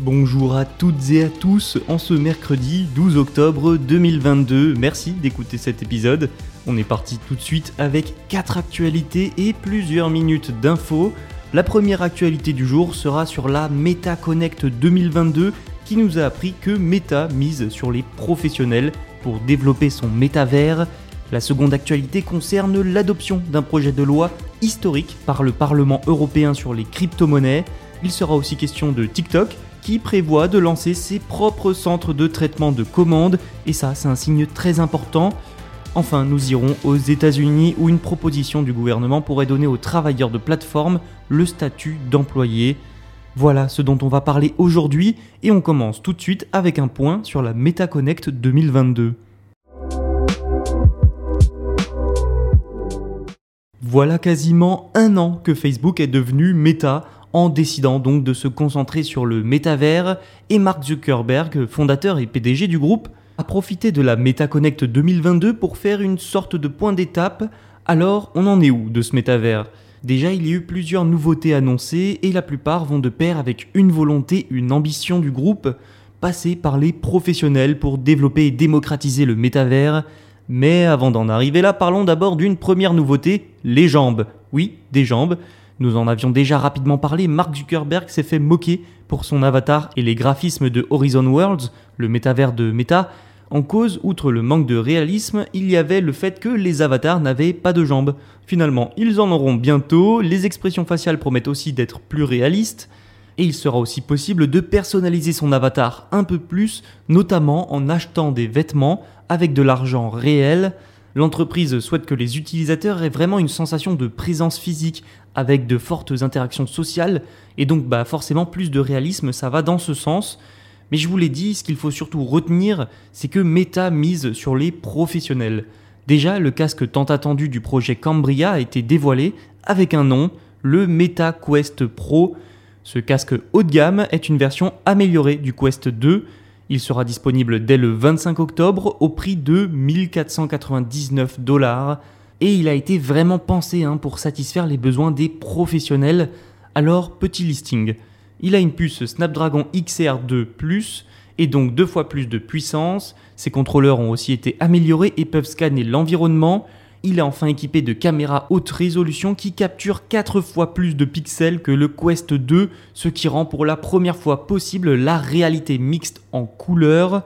Bonjour à toutes et à tous en ce mercredi 12 octobre 2022. Merci d'écouter cet épisode. On est parti tout de suite avec 4 actualités et plusieurs minutes d'infos. La première actualité du jour sera sur la Meta Connect 2022 qui nous a appris que Meta mise sur les professionnels pour développer son métavers. La seconde actualité concerne l'adoption d'un projet de loi historique par le Parlement européen sur les crypto-monnaies. Il sera aussi question de TikTok qui prévoit de lancer ses propres centres de traitement de commandes, et ça c'est un signe très important. Enfin, nous irons aux États-Unis où une proposition du gouvernement pourrait donner aux travailleurs de plateforme le statut d'employé. Voilà ce dont on va parler aujourd'hui et on commence tout de suite avec un point sur la MetaConnect 2022. Voilà quasiment un an que Facebook est devenu Meta en décidant donc de se concentrer sur le métavers et Mark Zuckerberg, fondateur et PDG du groupe, a profité de la MetaConnect 2022 pour faire une sorte de point d'étape. Alors, on en est où de ce métavers? Déjà, il y a eu plusieurs nouveautés annoncées et la plupart vont de pair avec une volonté, une ambition du groupe, passer par les professionnels pour développer et démocratiser le métavers. Mais avant d'en arriver là, parlons d'abord d'une première nouveauté, les jambes. Oui, des jambes. Nous en avions déjà rapidement parlé, Mark Zuckerberg s'est fait moquer pour son avatar et les graphismes de Horizon Worlds, le métavers de Meta. En cause, outre le manque de réalisme, il y avait le fait que les avatars n'avaient pas de jambes. Finalement, ils en auront bientôt, les expressions faciales promettent aussi d'être plus réalistes, et il sera aussi possible de personnaliser son avatar un peu plus, notamment en achetant des vêtements avec de l'argent réel. L'entreprise souhaite que les utilisateurs aient vraiment une sensation de présence physique avec de fortes interactions sociales et donc bah forcément plus de réalisme, ça va dans ce sens. Mais je vous l'ai dit, ce qu'il faut surtout retenir, c'est que Meta mise sur les professionnels. Déjà, le casque tant attendu du projet Cambria a été dévoilé avec un nom, le Meta Quest Pro. Ce casque haut de gamme est une version améliorée du Quest 2 il sera disponible dès le 25 octobre au prix de 1499 dollars et il a été vraiment pensé hein, pour satisfaire les besoins des professionnels. Alors, petit listing. Il a une puce Snapdragon XR2 Plus et donc deux fois plus de puissance. Ses contrôleurs ont aussi été améliorés et peuvent scanner l'environnement. Il est enfin équipé de caméras haute résolution qui capturent 4 fois plus de pixels que le Quest 2, ce qui rend pour la première fois possible la réalité mixte en couleur.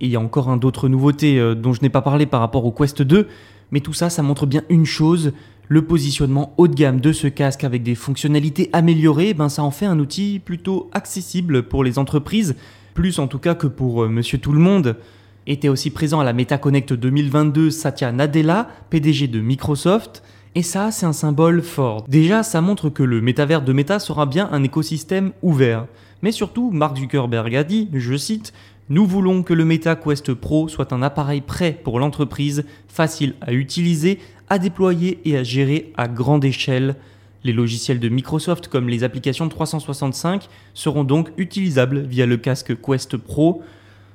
Et il y a encore un d'autres nouveautés euh, dont je n'ai pas parlé par rapport au Quest 2, mais tout ça, ça montre bien une chose, le positionnement haut de gamme de ce casque avec des fonctionnalités améliorées, ben ça en fait un outil plutôt accessible pour les entreprises, plus en tout cas que pour euh, monsieur tout le monde. Était aussi présent à la MetaConnect 2022 Satya Nadella, PDG de Microsoft. Et ça, c'est un symbole fort. Déjà, ça montre que le métavers de Meta sera bien un écosystème ouvert. Mais surtout, Mark Zuckerberg a dit, je cite, Nous voulons que le Meta Quest Pro soit un appareil prêt pour l'entreprise, facile à utiliser, à déployer et à gérer à grande échelle. Les logiciels de Microsoft comme les applications 365 seront donc utilisables via le casque Quest Pro.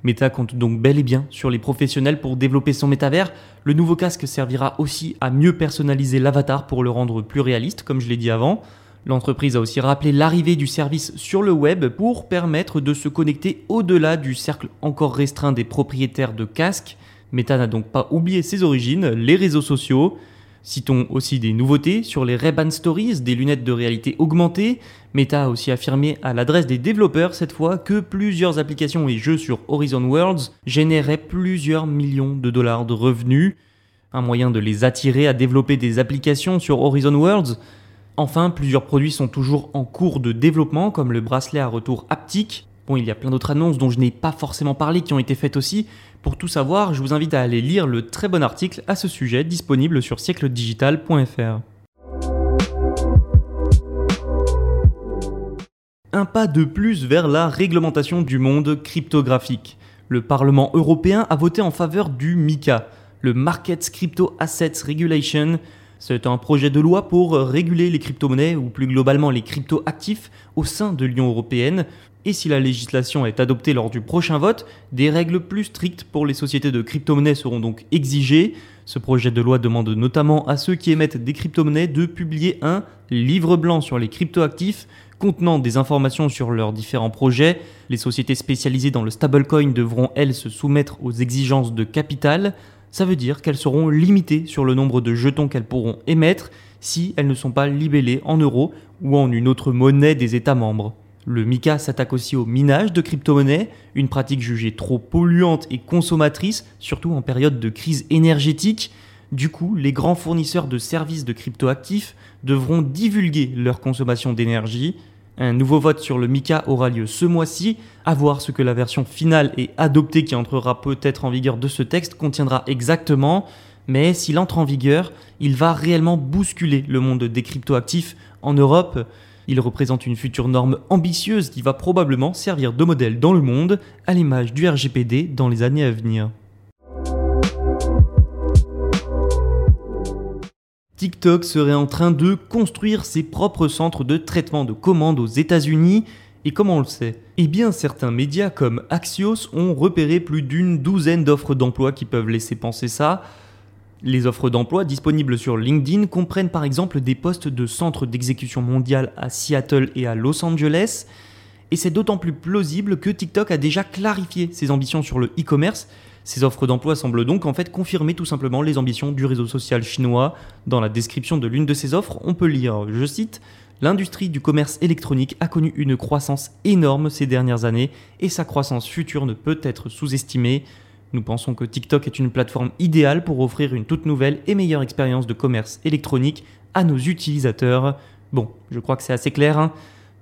Meta compte donc bel et bien sur les professionnels pour développer son métavers. Le nouveau casque servira aussi à mieux personnaliser l'avatar pour le rendre plus réaliste, comme je l'ai dit avant. L'entreprise a aussi rappelé l'arrivée du service sur le web pour permettre de se connecter au-delà du cercle encore restreint des propriétaires de casques. Meta n'a donc pas oublié ses origines, les réseaux sociaux. Citons aussi des nouveautés sur les Ray-Ban Stories, des lunettes de réalité augmentée. Meta a aussi affirmé à l'adresse des développeurs cette fois que plusieurs applications et jeux sur Horizon Worlds généraient plusieurs millions de dollars de revenus. Un moyen de les attirer à développer des applications sur Horizon Worlds. Enfin, plusieurs produits sont toujours en cours de développement, comme le bracelet à retour haptique. Bon, il y a plein d'autres annonces dont je n'ai pas forcément parlé qui ont été faites aussi, pour tout savoir, je vous invite à aller lire le très bon article à ce sujet disponible sur siècledigital.fr. Un pas de plus vers la réglementation du monde cryptographique. Le Parlement européen a voté en faveur du MICA, le Market Crypto Assets Regulation. C'est un projet de loi pour réguler les crypto-monnaies ou plus globalement les crypto-actifs au sein de l'Union européenne et si la législation est adoptée lors du prochain vote, des règles plus strictes pour les sociétés de crypto-monnaies seront donc exigées. Ce projet de loi demande notamment à ceux qui émettent des crypto-monnaies de publier un livre blanc sur les crypto-actifs contenant des informations sur leurs différents projets. Les sociétés spécialisées dans le stablecoin devront, elles, se soumettre aux exigences de capital. Ça veut dire qu'elles seront limitées sur le nombre de jetons qu'elles pourront émettre si elles ne sont pas libellées en euros ou en une autre monnaie des États membres. Le MICA s'attaque aussi au minage de crypto-monnaies, une pratique jugée trop polluante et consommatrice, surtout en période de crise énergétique. Du coup, les grands fournisseurs de services de crypto-actifs devront divulguer leur consommation d'énergie. Un nouveau vote sur le MICA aura lieu ce mois-ci. À voir ce que la version finale et adoptée qui entrera peut-être en vigueur de ce texte contiendra exactement. Mais s'il entre en vigueur, il va réellement bousculer le monde des crypto-actifs en Europe. Il représente une future norme ambitieuse qui va probablement servir de modèle dans le monde, à l'image du RGPD dans les années à venir. TikTok serait en train de construire ses propres centres de traitement de commandes aux États-Unis. Et comment on le sait Eh bien, certains médias comme Axios ont repéré plus d'une douzaine d'offres d'emploi qui peuvent laisser penser ça. Les offres d'emploi disponibles sur LinkedIn comprennent par exemple des postes de centre d'exécution mondiale à Seattle et à Los Angeles. Et c'est d'autant plus plausible que TikTok a déjà clarifié ses ambitions sur le e-commerce. Ces offres d'emploi semblent donc en fait confirmer tout simplement les ambitions du réseau social chinois. Dans la description de l'une de ces offres, on peut lire, je cite, L'industrie du commerce électronique a connu une croissance énorme ces dernières années et sa croissance future ne peut être sous-estimée. Nous pensons que TikTok est une plateforme idéale pour offrir une toute nouvelle et meilleure expérience de commerce électronique à nos utilisateurs. Bon, je crois que c'est assez clair. Hein.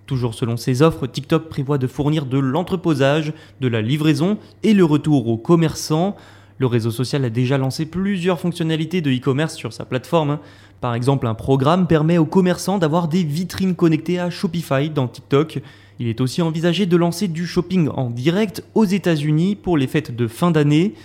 Toujours selon ses offres, TikTok prévoit de fournir de l'entreposage, de la livraison et le retour aux commerçants. Le réseau social a déjà lancé plusieurs fonctionnalités de e-commerce sur sa plateforme. Hein. Par exemple, un programme permet aux commerçants d'avoir des vitrines connectées à Shopify dans TikTok. Il est aussi envisagé de lancer du shopping en direct aux États-Unis pour les fêtes de fin d'année.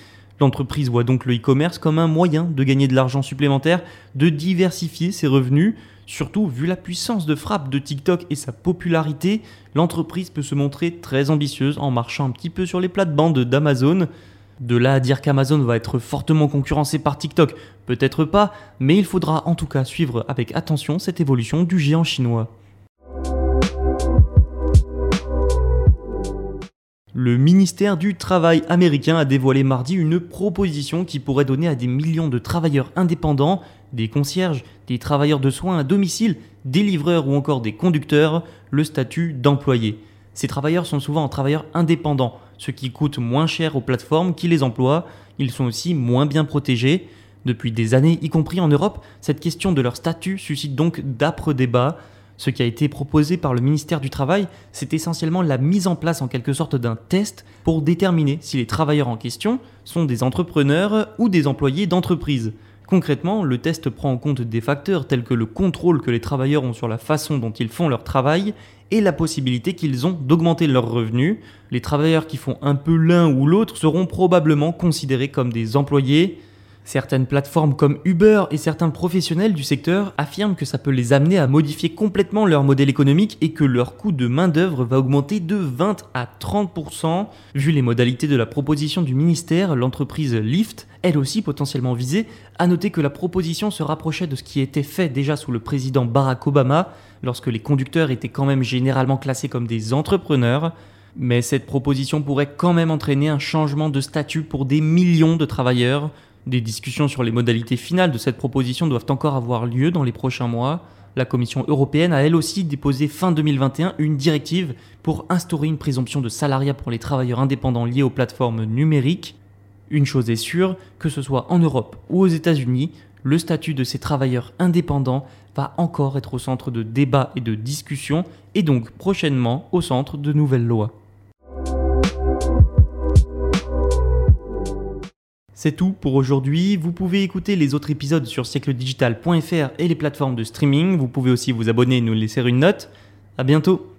L'entreprise voit donc le e-commerce comme un moyen de gagner de l'argent supplémentaire, de diversifier ses revenus. Surtout, vu la puissance de frappe de TikTok et sa popularité, l'entreprise peut se montrer très ambitieuse en marchant un petit peu sur les plates-bandes d'Amazon. De là à dire qu'Amazon va être fortement concurrencé par TikTok, peut-être pas, mais il faudra en tout cas suivre avec attention cette évolution du géant chinois. Le ministère du Travail américain a dévoilé mardi une proposition qui pourrait donner à des millions de travailleurs indépendants, des concierges, des travailleurs de soins à domicile, des livreurs ou encore des conducteurs, le statut d'employé. Ces travailleurs sont souvent travailleurs indépendants, ce qui coûte moins cher aux plateformes qui les emploient, ils sont aussi moins bien protégés. Depuis des années, y compris en Europe, cette question de leur statut suscite donc d'âpres débats. Ce qui a été proposé par le ministère du Travail, c'est essentiellement la mise en place en quelque sorte d'un test pour déterminer si les travailleurs en question sont des entrepreneurs ou des employés d'entreprise. Concrètement, le test prend en compte des facteurs tels que le contrôle que les travailleurs ont sur la façon dont ils font leur travail et la possibilité qu'ils ont d'augmenter leurs revenus. Les travailleurs qui font un peu l'un ou l'autre seront probablement considérés comme des employés, Certaines plateformes comme Uber et certains professionnels du secteur affirment que ça peut les amener à modifier complètement leur modèle économique et que leur coût de main-d'œuvre va augmenter de 20 à 30%. Vu les modalités de la proposition du ministère, l'entreprise Lyft, elle aussi potentiellement visée, a noté que la proposition se rapprochait de ce qui était fait déjà sous le président Barack Obama, lorsque les conducteurs étaient quand même généralement classés comme des entrepreneurs. Mais cette proposition pourrait quand même entraîner un changement de statut pour des millions de travailleurs. Des discussions sur les modalités finales de cette proposition doivent encore avoir lieu dans les prochains mois. La Commission européenne a elle aussi déposé fin 2021 une directive pour instaurer une présomption de salariat pour les travailleurs indépendants liés aux plateformes numériques. Une chose est sûre, que ce soit en Europe ou aux États-Unis, le statut de ces travailleurs indépendants va encore être au centre de débats et de discussions et donc prochainement au centre de nouvelles lois. C'est tout pour aujourd'hui. Vous pouvez écouter les autres épisodes sur siècledigital.fr et les plateformes de streaming. Vous pouvez aussi vous abonner et nous laisser une note. À bientôt.